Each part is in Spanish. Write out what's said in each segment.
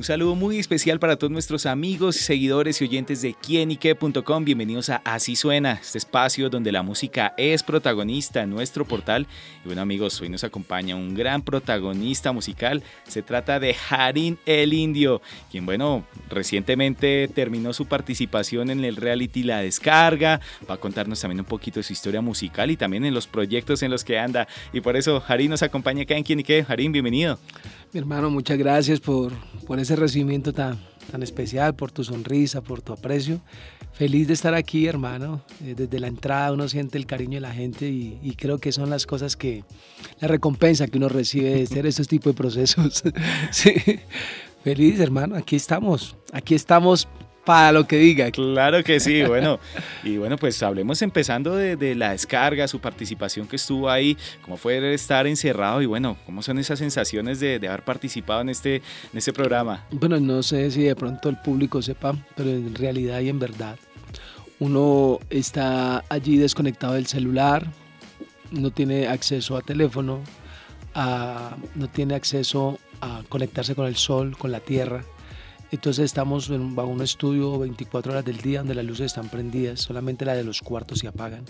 Un saludo muy especial para todos nuestros amigos, seguidores y oyentes de quienique.com. Bienvenidos a Así Suena, este espacio donde la música es protagonista en nuestro portal. Y bueno amigos, hoy nos acompaña un gran protagonista musical. Se trata de Harin el Indio, quien bueno, recientemente terminó su participación en el reality La Descarga. Va a contarnos también un poquito de su historia musical y también en los proyectos en los que anda. Y por eso Harin nos acompaña acá en Quienique. Harin, bienvenido. Mi hermano, muchas gracias por, por ese recibimiento tan, tan especial, por tu sonrisa, por tu aprecio. Feliz de estar aquí, hermano. Eh, desde la entrada uno siente el cariño de la gente y, creo que son las cosas que, la recompensa que uno recibe de hacer estos tipos de procesos. sí. Feliz, hermano, aquí estamos. Aquí estamos para lo que diga. Claro que sí, bueno. Y bueno, pues hablemos empezando de, la descarga, su participación que estuvo ahí, cómo fue estar encerrado y bueno, cómo son esas sensaciones de, haber participado en este, en este programa. Bueno, no sé si de pronto el público sepa, pero en realidad y en verdad, uno está allí desconectado del celular, no tiene acceso a teléfono, no tiene acceso a conectarse con el sol, con la tierra entonces estamos en, bajo un estudio 24 horas del día donde las luces están prendidas, solamente la de los cuartos se apagan.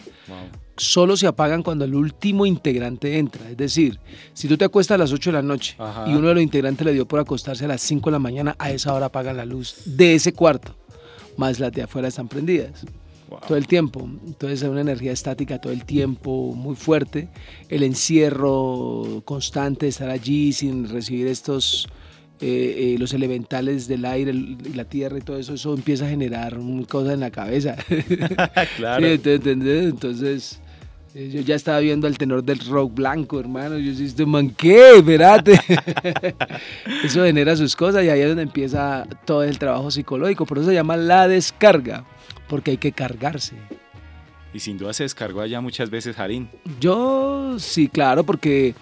Solo se apagan cuando el último integrante entra. Es decir, si tú te acuestas a las 8 de la noche y uno de los integrantes le dio por acostarse a las 5 de la mañana, a esa hora apagan la luz de ese cuarto, más las de afuera están prendidas. Todo el tiempo. Entonces es una energía estática todo el tiempo, muy fuerte. El encierro constante, estar allí sin recibir estos eh, eh, los elementales del aire, la tierra y todo eso, eso empieza a generar cosas en la cabeza. claro. Entonces, eh, yo ya estaba viendo al tenor del rock blanco, hermano. Yo dije, este man, ¿qué? Espérate. eso genera sus cosas y ahí es donde empieza todo el trabajo psicológico. Por eso se llama la descarga, porque hay que cargarse. Y sin duda se descargó allá muchas veces, Jarín. Yo sí, claro, porque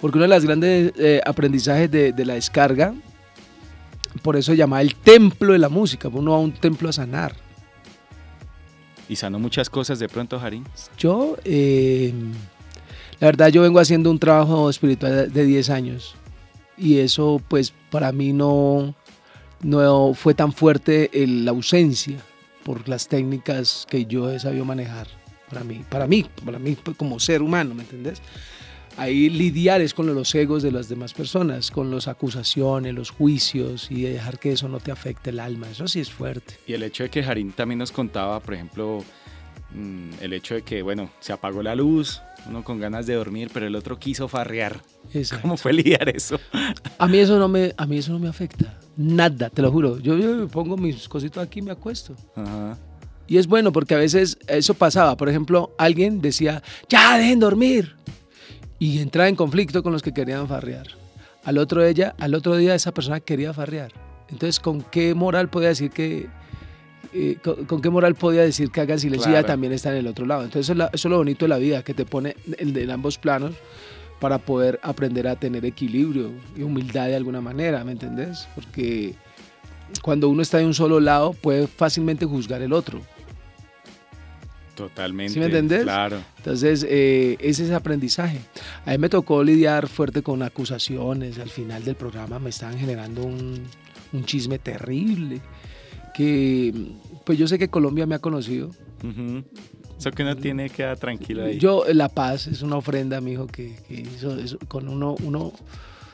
porque uno de los grandes eh, aprendizajes de, la descarga, por eso se llama el templo de la música, uno va a un templo a sanar. ¿Y sanó muchas cosas de pronto, Jarín? Yo, eh, la verdad, yo vengo haciendo un trabajo espiritual de 10 años y eso pues para mí no, no fue tan fuerte la ausencia por las técnicas que yo he sabido manejar para mí, para mí, para mí como ser humano, ¿me entendés? Ahí lidiar es con los egos de las demás personas, con las acusaciones, los juicios y dejar que eso no te afecte el alma. Eso sí es fuerte. Y el hecho de que Jarín también nos contaba, por ejemplo, mm, el hecho de que, bueno, se apagó la luz, uno con ganas de dormir, pero el otro quiso farrear. ¿Cómo fue lidiar eso? A mí eso no me, a mí eso no me afecta. Nada, te lo juro. Yo, yo pongo mis cositos aquí y me acuesto. Y es bueno porque a veces eso pasaba. Por ejemplo, alguien decía, ya, dejen dormir y entraba en conflicto con los que querían farrear. Al otro, ella, al otro día esa persona quería farrear. Entonces, ¿con qué moral podía decir que, eh, con, qué moral podía decir que hagan silencio y también está en el otro lado? Entonces, eso es, lo bonito de la vida, que te pone en, en, ambos planos para poder aprender a tener equilibrio y humildad de alguna manera, ¿me entendés? Porque cuando uno está de un solo lado, puede fácilmente juzgar el otro. Totalmente. ¿Sí me entendés? Claro. Entonces, eh, ese es aprendizaje. A mí me tocó lidiar fuerte con acusaciones. Al final del programa me estaban generando un, un chisme terrible. Que, pues yo sé que Colombia me ha conocido. Eso que uno tiene que dar tranquilo ahí. Yo, La Paz es una ofrenda, mi hijo, que, que hizo, con uno, uno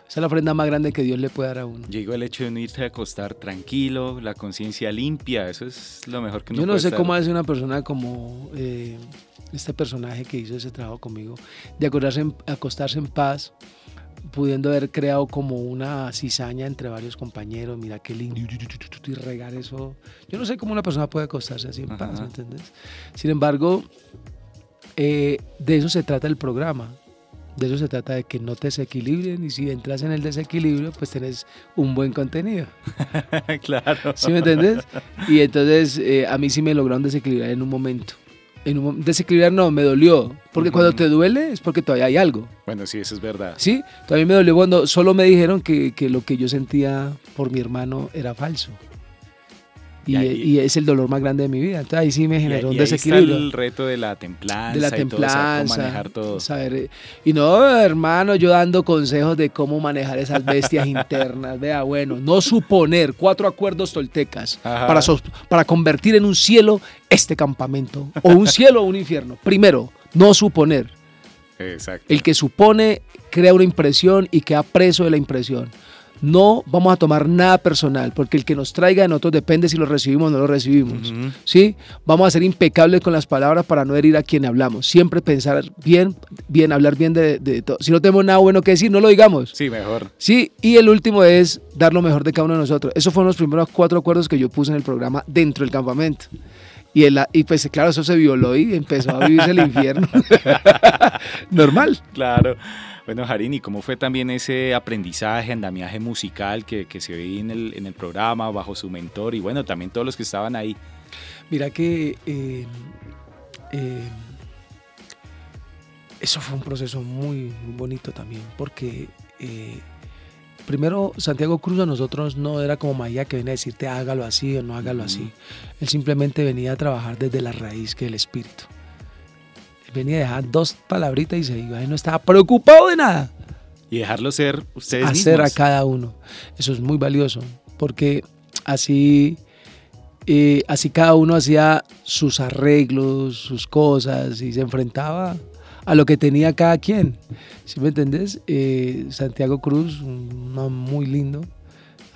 esa es la ofrenda más grande que Dios le puede dar a uno. Llegó el hecho de no irse a acostar tranquilo, la conciencia limpia, eso es lo mejor que uno Yo no sé cómo hace una persona como eh, este personaje que hizo ese trabajo conmigo, de acostarse acostarse en paz, pudiendo haber creado como una cizaña entre varios compañeros, mira qué lindo, y regar eso. Yo no sé cómo una persona puede acostarse así en paz, ¿entendés? Sin embargo, eh, de eso se trata el programa, de eso se trata de que no te desequilibren y si entras en el desequilibrio, pues tenés un buen contenido. claro. ¿Sí me entiendes? Y entonces eh, a mí sí me lograron desequilibrar en un momento. en un desequilibrar no, me dolió. Porque cuando te duele es porque todavía hay algo. Bueno, sí, eso es verdad. Sí, todavía me dolió cuando solo me dijeron que, que lo que yo sentía por mi hermano era falso. Y, es el dolor más grande de mi vida. Entonces ahí sí me generó un desequilibrio. el reto de la templanza. De la templanza. Y manejar todo. Saber, y no, hermano, yo dando consejos de cómo manejar esas bestias internas. Vea, bueno, no suponer cuatro acuerdos toltecas para, para convertir en un cielo este campamento. O un cielo o un infierno. Primero, no suponer. Exacto. El que supone crea una impresión y queda preso de la impresión no vamos a tomar nada personal, porque el que nos traiga de nosotros depende si lo recibimos o no lo recibimos. ¿sí? Vamos a ser impecables con las palabras para no herir a quien hablamos. Siempre pensar bien, bien, hablar bien de, de todo. Si no tenemos nada bueno que decir, no lo digamos. Sí, mejor. Sí, y el último es dar lo mejor de cada uno de nosotros. Esos fueron los primeros cuatro acuerdos que yo puse en el programa dentro del campamento. Y, el, y pues claro, eso se violó y empezó a vivirse el infierno. Normal. Claro. Bueno, Jarini, ¿cómo fue también ese aprendizaje, andamiaje musical que, que se veía en el, en el, programa bajo su mentor y bueno, también todos los que estaban ahí? Mira que eh, eh, eso fue un proceso muy, bonito también, porque eh, primero Santiago Cruz a nosotros no era como Maía que venía a decirte hágalo así o no hágalo así. Él simplemente venía a trabajar desde la raíz que el espíritu venía a dejar dos palabritas y se iba. Y no estaba preocupado de nada. Y dejarlo ser ustedes Hacer a cada uno. Eso es muy valioso, porque así, eh, así cada uno hacía sus arreglos, sus cosas y se enfrentaba a lo que tenía cada quien. ¿Sí me entendés? Eh, Santiago Cruz, un muy lindo,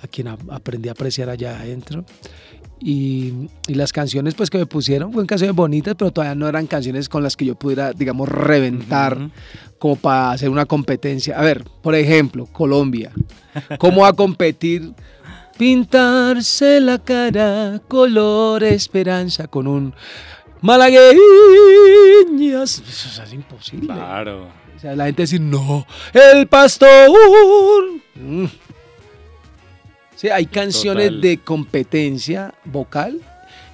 a quien aprendí a apreciar allá adentro. Y, las canciones pues que me pusieron fueron canciones bonitas, pero todavía no eran canciones con las que yo pudiera, digamos, reventar como para hacer una competencia. A ver, por ejemplo, Colombia. ¿Cómo va a competir? Pintarse la cara color esperanza con un malagueñas. Eso es imposible. Claro. O sea, la gente dice, no, el pastor. Mm. Sí, hay canciones de competencia vocal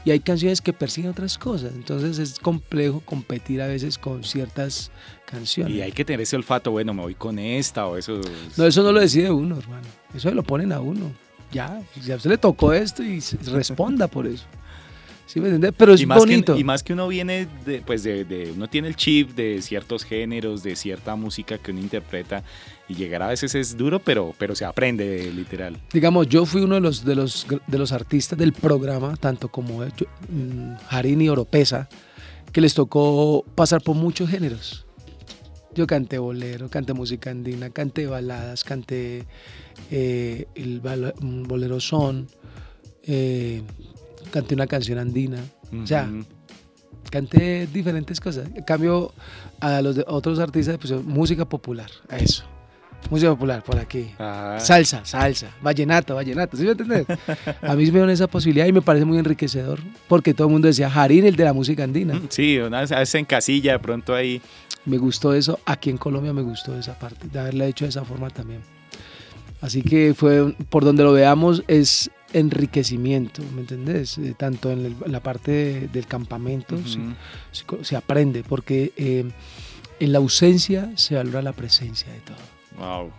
y hay canciones que persiguen otras cosas. Entonces es complejo competir a veces con ciertas canciones. Y hay que tener ese olfato, bueno, me voy con esta o eso. No, eso no lo decide uno, hermano. Eso lo ponen a uno. Ya, si a usted le tocó esto y responda por eso. ¿Sí me entiendes? Pero es bonito. y más que uno viene, de, pues de, uno tiene el chip de ciertos géneros, de cierta música que uno interpreta y llegar a veces es duro, pero, pero se aprende literal. Digamos, yo fui uno de los, de los, de los artistas del programa, tanto como yo, mm, y Oropesa, que les tocó pasar por muchos géneros. Yo canté bolero, canté música andina, canté baladas, canté eh, el bolero son, eh, canté una canción andina. O sea, canté diferentes cosas. En cambio, a los otros artistas, pues música popular, a eso. Música popular, por aquí. Salsa, salsa, vallenato, vallenato, ¿sí me entiendes? A mí me dan esa posibilidad y me parece muy enriquecedor, porque todo el mundo decía, Jarín, el de la música andina. Sí, una vez en casilla, de pronto ahí. Me gustó eso, aquí en Colombia me gustó esa parte, de haberla hecho de esa forma también. Así que fue, por donde lo veamos, es enriquecimiento, ¿me entendés? Eh, tanto en, la parte del campamento se, aprende, porque eh, en la ausencia se valora la presencia de todo. Wow.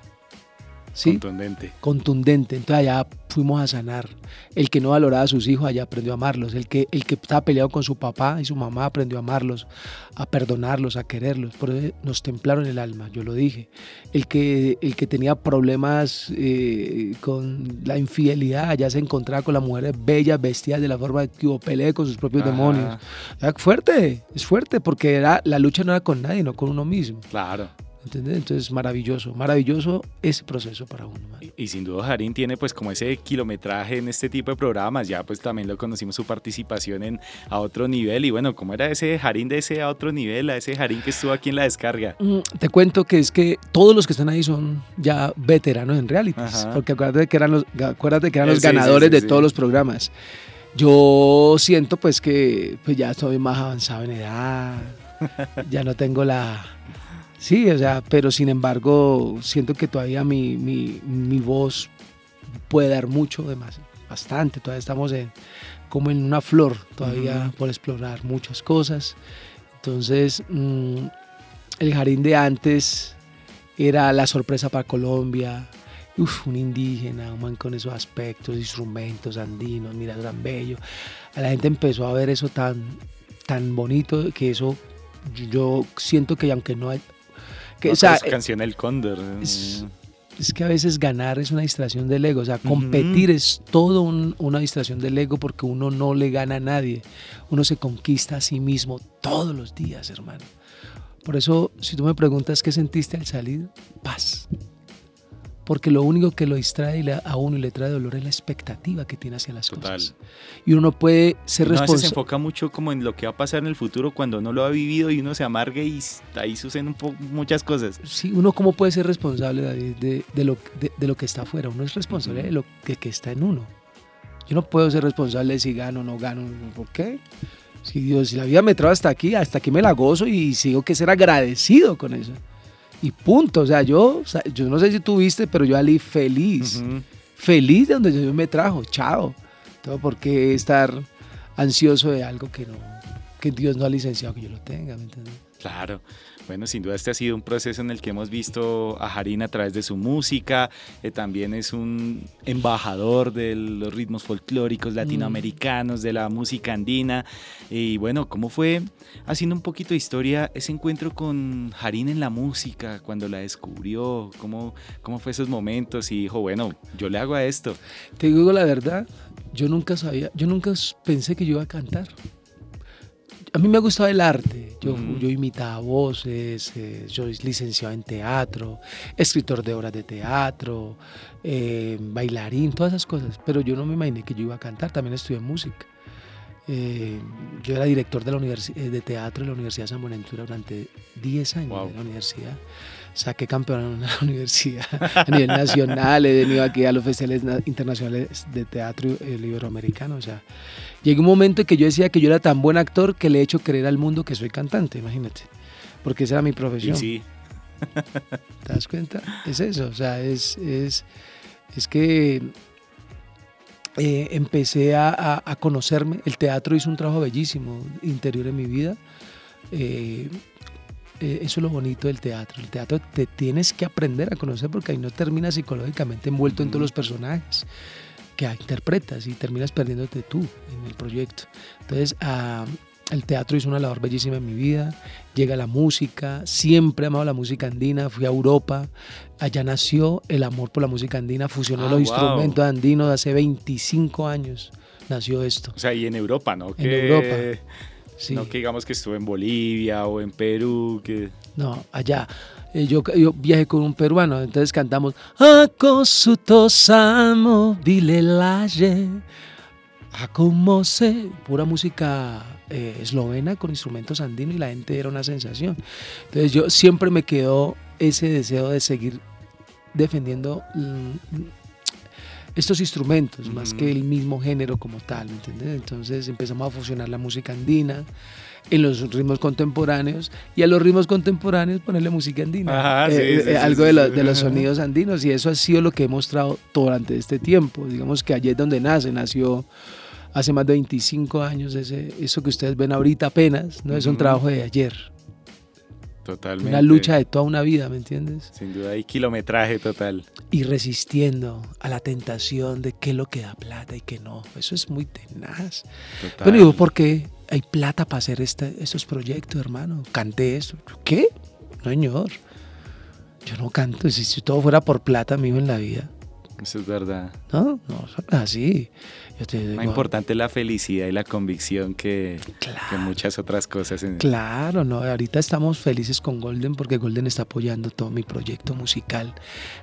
Contundente. Contundente. Entonces allá fuimos a sanar. El que no valoraba a sus hijos allá aprendió a amarlos. El que, el que estaba peleado con su papá y su mamá aprendió a amarlos, a perdonarlos, a quererlos. Por eso nos templaron el alma, yo lo dije. El que, el que tenía problemas eh, con la infidelidad allá se encontraba con las mujeres bellas, vestidas de la forma que hubo pelea con sus propios demonios. Fuerte, es fuerte, porque era, la lucha no era con nadie, no con uno mismo. Claro. Entonces, maravilloso, maravilloso ese proceso para uno. Y, sin duda Jarín tiene pues como ese kilometraje en este tipo de programas, ya pues también lo conocimos su participación en a otro nivel y bueno, ¿cómo era ese Jarín de ese a otro nivel, a ese Jarín que estuvo aquí en la descarga? Mm, te cuento que es que todos los que están ahí son ya veteranos en reality, porque acuérdate que eran los, acuérdate que eran los ganadores de todos los programas. Yo siento pues que pues ya estoy más avanzado en edad, ya no tengo la Sí, o sea, pero sin embargo, siento que todavía mi, mi, mi voz puede dar mucho, además, bastante. Todavía estamos en, como en una flor, todavía por explorar muchas cosas. Entonces, mm, el jardín de antes era la sorpresa para Colombia. Uf, un indígena, un man con esos aspectos, instrumentos andinos, mira, tan bello. A la gente empezó a ver eso tan, tan bonito que eso yo siento que aunque no o sea, canción El Cóndor. Es, que a veces ganar es una distracción del ego, o sea, competir es todo una distracción del ego porque uno no le gana a nadie, uno se conquista a sí mismo todos los días, hermano. Por eso, si tú me preguntas qué sentiste al salir, paz. Porque lo único que lo distrae a uno y le trae dolor es la expectativa que tiene hacia las cosas. Y uno no puede ser responsable. se enfoca mucho como en lo que va a pasar en el futuro cuando no lo ha vivido y uno se amargue y ahí suceden muchas cosas. Sí, uno cómo puede ser responsable, de, lo, de, lo que está afuera. Uno es responsable de lo que, que está en uno. Yo no puedo ser responsable de si gano o no gano. ¿Por qué? Si Dios, si la vida me trae hasta aquí, hasta aquí me la gozo y sigo que ser agradecido con eso. Y punto. O sea, yo, yo no sé si tú viste, pero yo salí feliz. Feliz de donde Dios me trajo. Chao. Todo por qué estar ansioso de algo que no, que Dios no ha licenciado que yo lo tenga, ¿me entiendes? Claro. Bueno, sin duda este ha sido un proceso en el que hemos visto a Jarín a través de su música, eh, también es un embajador de los ritmos folclóricos mm. latinoamericanos, de la música andina. Y bueno, ¿cómo fue, haciendo un poquito de historia, ese encuentro con Jarín en la música, cuando la descubrió? ¿Cómo, cómo fue esos momentos? Y dijo, bueno, yo le hago a esto. Te digo la verdad, yo nunca sabía, yo nunca pensé que yo iba a cantar a mí me ha gustado el arte. Yo, yo imitaba voces, eh, yo soy licenciado en teatro, escritor de obras de teatro, eh, bailarín, todas esas cosas. Pero yo no me imaginé que yo iba a cantar, también estudié música. Eh, yo era director de, la de teatro de la Universidad de San Buenaventura durante 10 años en la universidad. Saqué campeón en la universidad a nivel nacional, he venido aquí a los festivales internacionales de teatro iberoamericano. O sea, Llegó un momento en que yo decía que yo era tan buen actor que le he hecho creer al mundo que soy cantante, imagínate. Porque esa era mi profesión. Sí, ¿Te das cuenta? Es eso, o sea, es, es, es que eh, empecé a, a, conocerme. El teatro hizo un trabajo bellísimo interior en mi vida. Eh, eh, eso es lo bonito del teatro. El teatro te tienes que aprender a conocer porque ahí no terminas psicológicamente envuelto en todos los personajes que interpretas y terminas perdiéndote tú en el proyecto. Entonces, ah, el teatro hizo una labor bellísima en mi vida, llega la música, siempre he amado la música andina, fui a Europa, allá nació el amor por la música andina, fusionó ah, los instrumentos andinos de hace 25 años, nació esto. O sea, y en Europa, ¿no? En Europa. Sí. No que digamos que estuvo en Bolivia o en Perú. Que... No, allá. Eh, yo, yo viajé con un peruano, entonces cantamos Acosutosamo Vilelaje. se pura música eh, eslovena con instrumentos andinos y la gente era una sensación. Entonces yo siempre me quedó ese deseo de seguir defendiendo estos instrumentos, más que el mismo género como tal, ¿me entiendes? Entonces empezamos a fusionar la música andina, en los ritmos contemporáneos y a los ritmos contemporáneos ponerle música andina, eh, eh, algo de, los sonidos andinos y eso ha sido lo que he mostrado durante este tiempo. Digamos que allí es donde nace, nació hace más de 25 años, ese, eso que ustedes ven ahorita apenas, no es un trabajo de ayer. Totalmente. Una lucha de toda una vida, ¿me entiendes? Sin duda hay kilometraje total. Y resistiendo a la tentación de qué es lo que da plata y qué no. Eso es muy tenaz. Total. Pero digo, ¿por qué? hay plata para hacer este, estos proyectos, hermano. Canté esto. ¿Qué? No, señor. Yo no canto. Si, si todo fuera por plata, mío en la vida. Eso es verdad. No, no, así. Más importante la felicidad y la convicción que, muchas otras cosas. Claro, no. Ahorita estamos felices con Golden porque Golden está apoyando todo mi proyecto musical.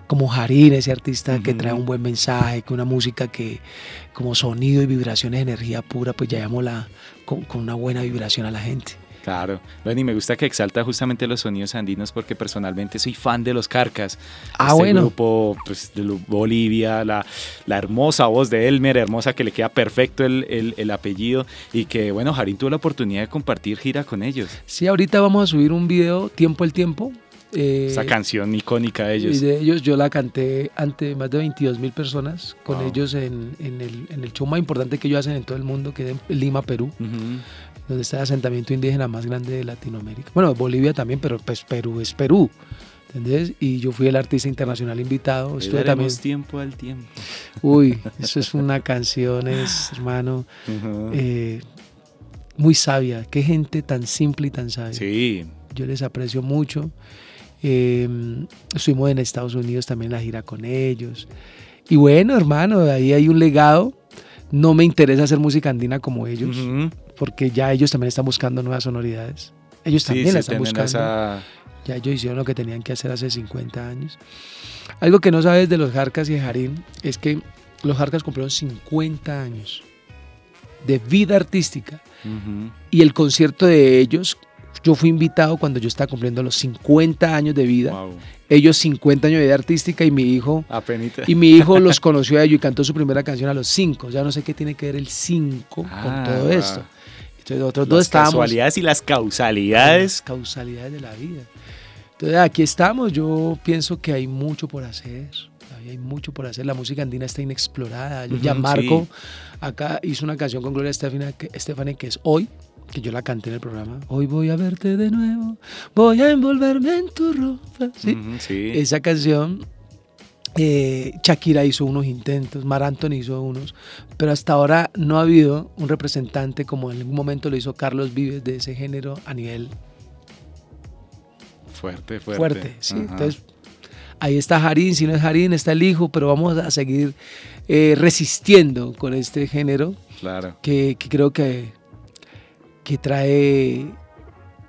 Como Jarín, ese artista que trae un buen mensaje, que una música que, como sonido y vibraciones, energía pura, pues ya la, con una buena vibración a la gente. Claro, bueno, y me gusta que exalta justamente los sonidos andinos porque personalmente soy fan de los Carcas. Ah, este bueno. grupo pues, de Bolivia, la, la, hermosa voz de Elmer, hermosa que le queda perfecto el, el, apellido y que, bueno, Jarín tuvo la oportunidad de compartir gira con ellos. Sí, ahorita vamos a subir un video tiempo el tiempo Eh, Esa canción icónica de ellos. Y de ellos yo la canté ante más de 22 mil personas, con Wow. ellos en, en el, en el show más importante que ellos hacen en todo el mundo, que es en Lima, Perú, Ujú. Donde está el asentamiento indígena más grande de Latinoamérica. Bueno, Bolivia también, pero pues Perú es Perú. ¿Entendés? Y yo fui el artista internacional invitado. Estuve también. tiempo al tiempo. Uy, eso es una canción, es, hermano, eh, muy sabia. Qué gente tan simple y tan sabia. sí, Yo les aprecio mucho. Eh, estuvimos en Estados Unidos también en la gira con ellos. Y bueno, hermano, ahí hay un legado. No me interesa hacer música andina como ellos, Ujú. Porque ya ellos también están buscando nuevas sonoridades. Ellos también sí, la están buscando. esa- Ya ellos hicieron lo que tenían que hacer hace 50 años. Algo que no sabes de los Jarcas y de Jarín es que los Jarcas cumplieron 50 años de vida artística. Y el concierto de ellos, yo fui invitado cuando yo estaba cumpliendo los 50 años de vida. Wow. Ellos 50 años de vida artística y mi hijo... Apenita. Y mi hijo los conoció a ellos y cantó su primera canción a los 5. Ya no sé qué tiene que ver el 5 Ah, con todo wow. esto. Entonces nosotros dos Las estábamos... casualidades y las las causalidades. causalidades de la vida. Entonces aquí estamos, yo pienso que hay mucho por hacer, hay mucho por hacer, la música andina está inexplorada, Ujú, ya Marco sí. acá hizo una canción con Gloria Estefani que, Estefani que es Hoy, que yo la canté en el programa, Hoy voy a verte de nuevo, voy a envolverme en tu ropa, ¿sí? Esa canción, eh, Shakira hizo unos intentos, Mar Anthony hizo unos, pero hasta ahora no ha habido un representante como en algún momento lo hizo Carlos Vives de ese género a nivel Fuerte, fuerte. fuerte. ¿sí? Ajá. Entonces, ahí está Jarín, si no es Jarín, está el hijo, pero vamos a seguir eh, resistiendo con este género Claro. que, que creo que, que trae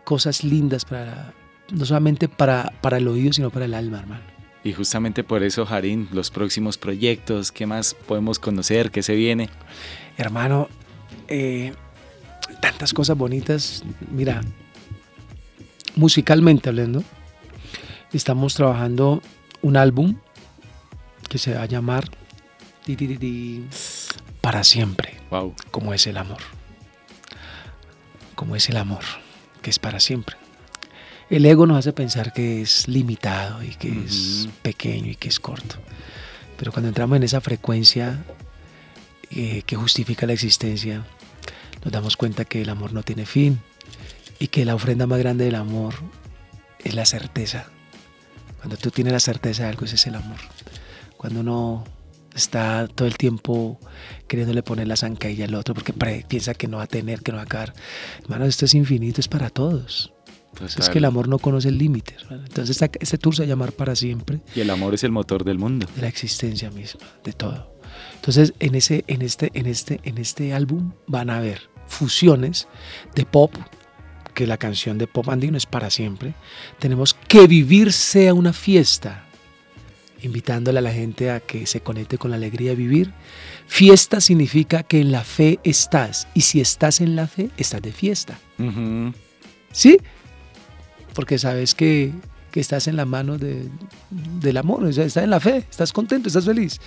cosas lindas para no solamente para, para el oído, sino para el alma, hermano. Y justamente por eso, Jarín, los próximos proyectos, ¿qué más podemos conocer? ¿Qué se viene? Hermano, eh, tantas cosas bonitas. Mira, musicalmente hablando, estamos trabajando un álbum que se va a llamar Para siempre, Wow. como es el amor. Como es el amor, que es para siempre. El ego nos hace pensar que es limitado y que es pequeño y que es corto. Pero cuando entramos en esa frecuencia eh, que justifica la existencia, nos damos cuenta que el amor no tiene fin y que la ofrenda más grande del amor es la certeza. Cuando tú tienes la certeza de algo, ese es el amor. Cuando uno está todo el tiempo queriéndole poner la zancadilla al otro porque piensa que no va a tener, que no va a acabar. Hermano, esto es infinito, es para todos. Es que el amor no conoce límites. Entonces, este tour se va a llamar para siempre Y el amor es el motor del mundo. de la existencia misma, de todo. Entonces, en, ese, en, este, en, este, en este álbum van a haber fusiones de pop, que la canción de pop andino es para siempre. Tenemos que vivir sea una fiesta, invitándole a la gente a que se conecte con la alegría de vivir. Fiesta significa que en la fe estás, y si estás en la fe, estás de fiesta. ¿Sí? Porque sabes que, que estás en la mano de- del amor, o sea, estás en la fe, estás contento, estás feliz.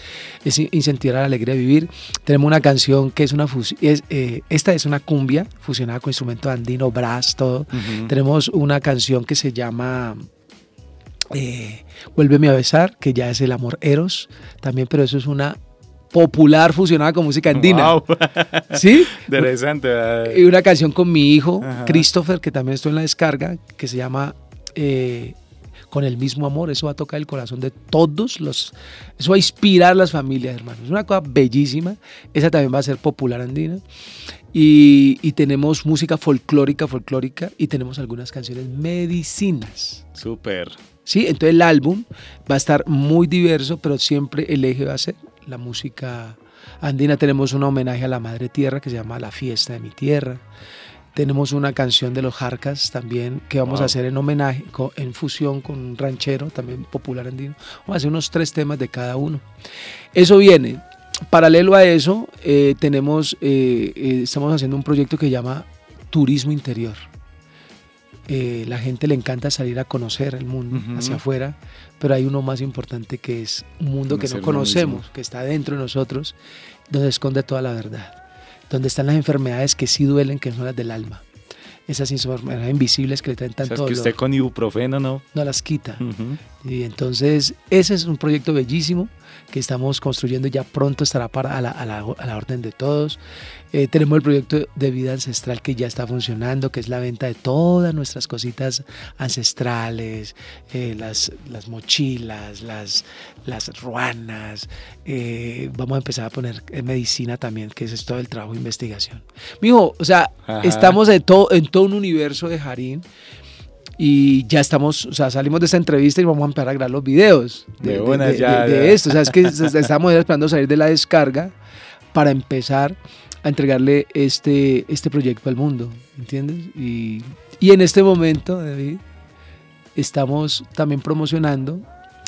Es in- incentivar la alegría de vivir. Tenemos una canción que es una fusión, es, eh, esta es una cumbia fusionada con instrumento andino, brass, todo. Tenemos una canción que se llama eh, Vuélveme a besar, que ya es el amor eros, también, pero eso es una popular fusionada con música andina. Wow. ¿Sí? Interesante. Y una canción con mi hijo, Ajá. Christopher, que también estoy en la descarga, que se llama eh, Con el mismo amor. Eso va a tocar el corazón de todos los... Eso va a inspirar las familias, hermanos. Es una cosa bellísima. Esa también va a ser popular andina. Y, y tenemos música folclórica, folclórica, y tenemos algunas canciones medicinas. Súper. ¿Sí? Entonces el álbum va a estar muy diverso, pero siempre el eje va a ser la música andina. Tenemos un homenaje a la Madre Tierra que se llama La Fiesta de mi Tierra. Tenemos una canción de los Jarcas también que vamos Wow. a hacer en homenaje, en fusión con un ranchero también popular andino. Vamos a hacer unos tres temas de cada uno. Eso viene. Paralelo a eso, eh, tenemos, eh, eh, estamos haciendo un proyecto que se llama Turismo Interior. Eh, la gente le encanta salir a conocer el mundo hacia afuera, pero hay uno más importante que es un mundo que no conocemos, que está dentro de nosotros, donde esconde toda la verdad, donde están las enfermedades que sí duelen, que son las del alma. Esas enfermedades invisibles que le traen tanto o sea, es que usted con ibuprofeno no... No las quita. Y entonces ese es un proyecto bellísimo que estamos construyendo ya pronto estará para a la, a la, a la orden de todos. Eh, tenemos el proyecto de vida ancestral que ya está funcionando, que es la venta de todas nuestras cositas ancestrales, eh, las, las mochilas, las, las ruanas. Eh, vamos a empezar a poner medicina también, que es todo el trabajo de investigación. Mijo, o sea, Ajá. estamos en todo, en todo un universo de Jarín y ya estamos, o sea, salimos de esta entrevista y vamos a empezar a grabar los videos de, de, buenas de, ya, de, ya. esto. O sea, es que estamos esperando salir de la descarga para empezar a entregarle este, este proyecto al mundo, ¿entiendes? Y, y en este momento, David, estamos también promocionando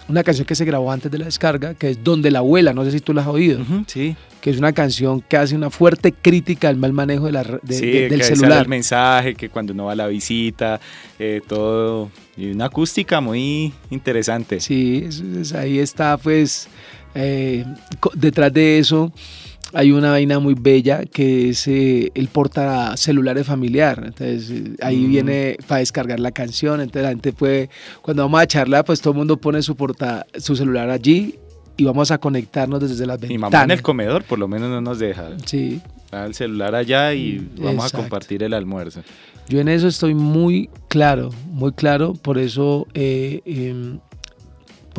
una canción que se grabó antes de la descarga, que es Donde la abuela, no sé si tú la has oído. Uh -huh, sí. Que es una canción que hace una fuerte crítica al mal manejo de la, de, sí, de, del que celular. el mensaje, que cuando uno va a la visita, eh, todo. Y una acústica muy interesante. Sí, es, es, ahí está, pues, eh, detrás de eso hay una vaina muy bella que es eh, el porta celulares familiar. Entonces eh, ahí mm. viene para descargar la canción. Entonces la gente puede, cuando vamos a charlar, pues todo el mundo pone su, porta, su celular allí y vamos a conectarnos desde las ventanas. Mi mamá en el comedor por lo menos no nos deja. Sí. El celular allá y vamos Exacto. a compartir el almuerzo. Yo en eso estoy muy claro, muy claro. Por eso eh, eh,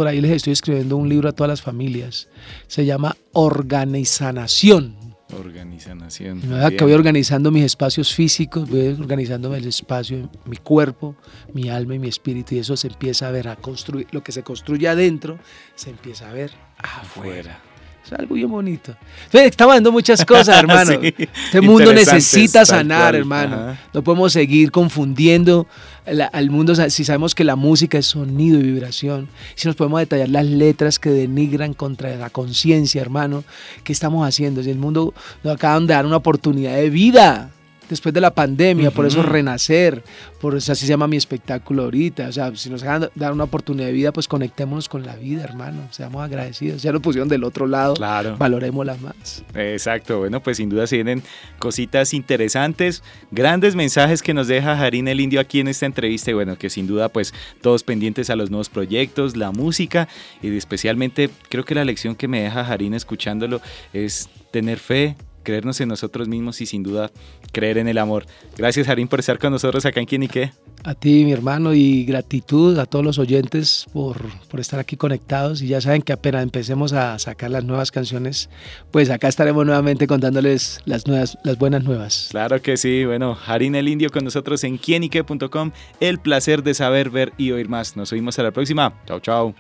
por ahí les estoy escribiendo un libro a todas las familias. Se llama Organizanación. Organización. Que voy organizando mis espacios físicos, voy organizando el espacio, mi cuerpo, mi alma y mi espíritu, y eso se empieza a ver, a construir, lo que se construye adentro, se empieza a ver afuera. Es algo bien bonito. Estamos dando muchas cosas, hermano. sí, este mundo necesita sanar, hermano. Ajá. No podemos seguir confundiendo la, al mundo si sabemos que la música es sonido y vibración. Si nos podemos detallar las letras que denigran contra la conciencia, hermano, ¿qué estamos haciendo? Si el mundo nos acaban de dar una oportunidad de vida después de la pandemia, uh -huh. por eso renacer, por eso así se llama mi espectáculo ahorita, o sea, si nos dejan dar una oportunidad de vida, pues conectémonos con la vida, hermano, seamos agradecidos, ya lo pusieron del otro lado, claro. valoremosla más. Exacto, bueno, pues sin duda se vienen cositas interesantes, grandes mensajes que nos deja Jarín el Indio aquí en esta entrevista y bueno, que sin duda pues todos pendientes a los nuevos proyectos, la música y especialmente creo que la lección que me deja Jarín escuchándolo es tener fe, creernos en nosotros mismos y sin duda creer en el amor. Gracias, Harín, por estar con nosotros acá en Quién y Qué. A ti, mi hermano, y gratitud a todos los oyentes por, por estar aquí conectados. Y ya saben que apenas empecemos a sacar las nuevas canciones, pues acá estaremos nuevamente contándoles las, nuevas, las buenas nuevas. Claro que sí. Bueno, Harín el Indio con nosotros en quienique.com. El placer de saber, ver y oír más. Nos oímos a la próxima. Chao, chao.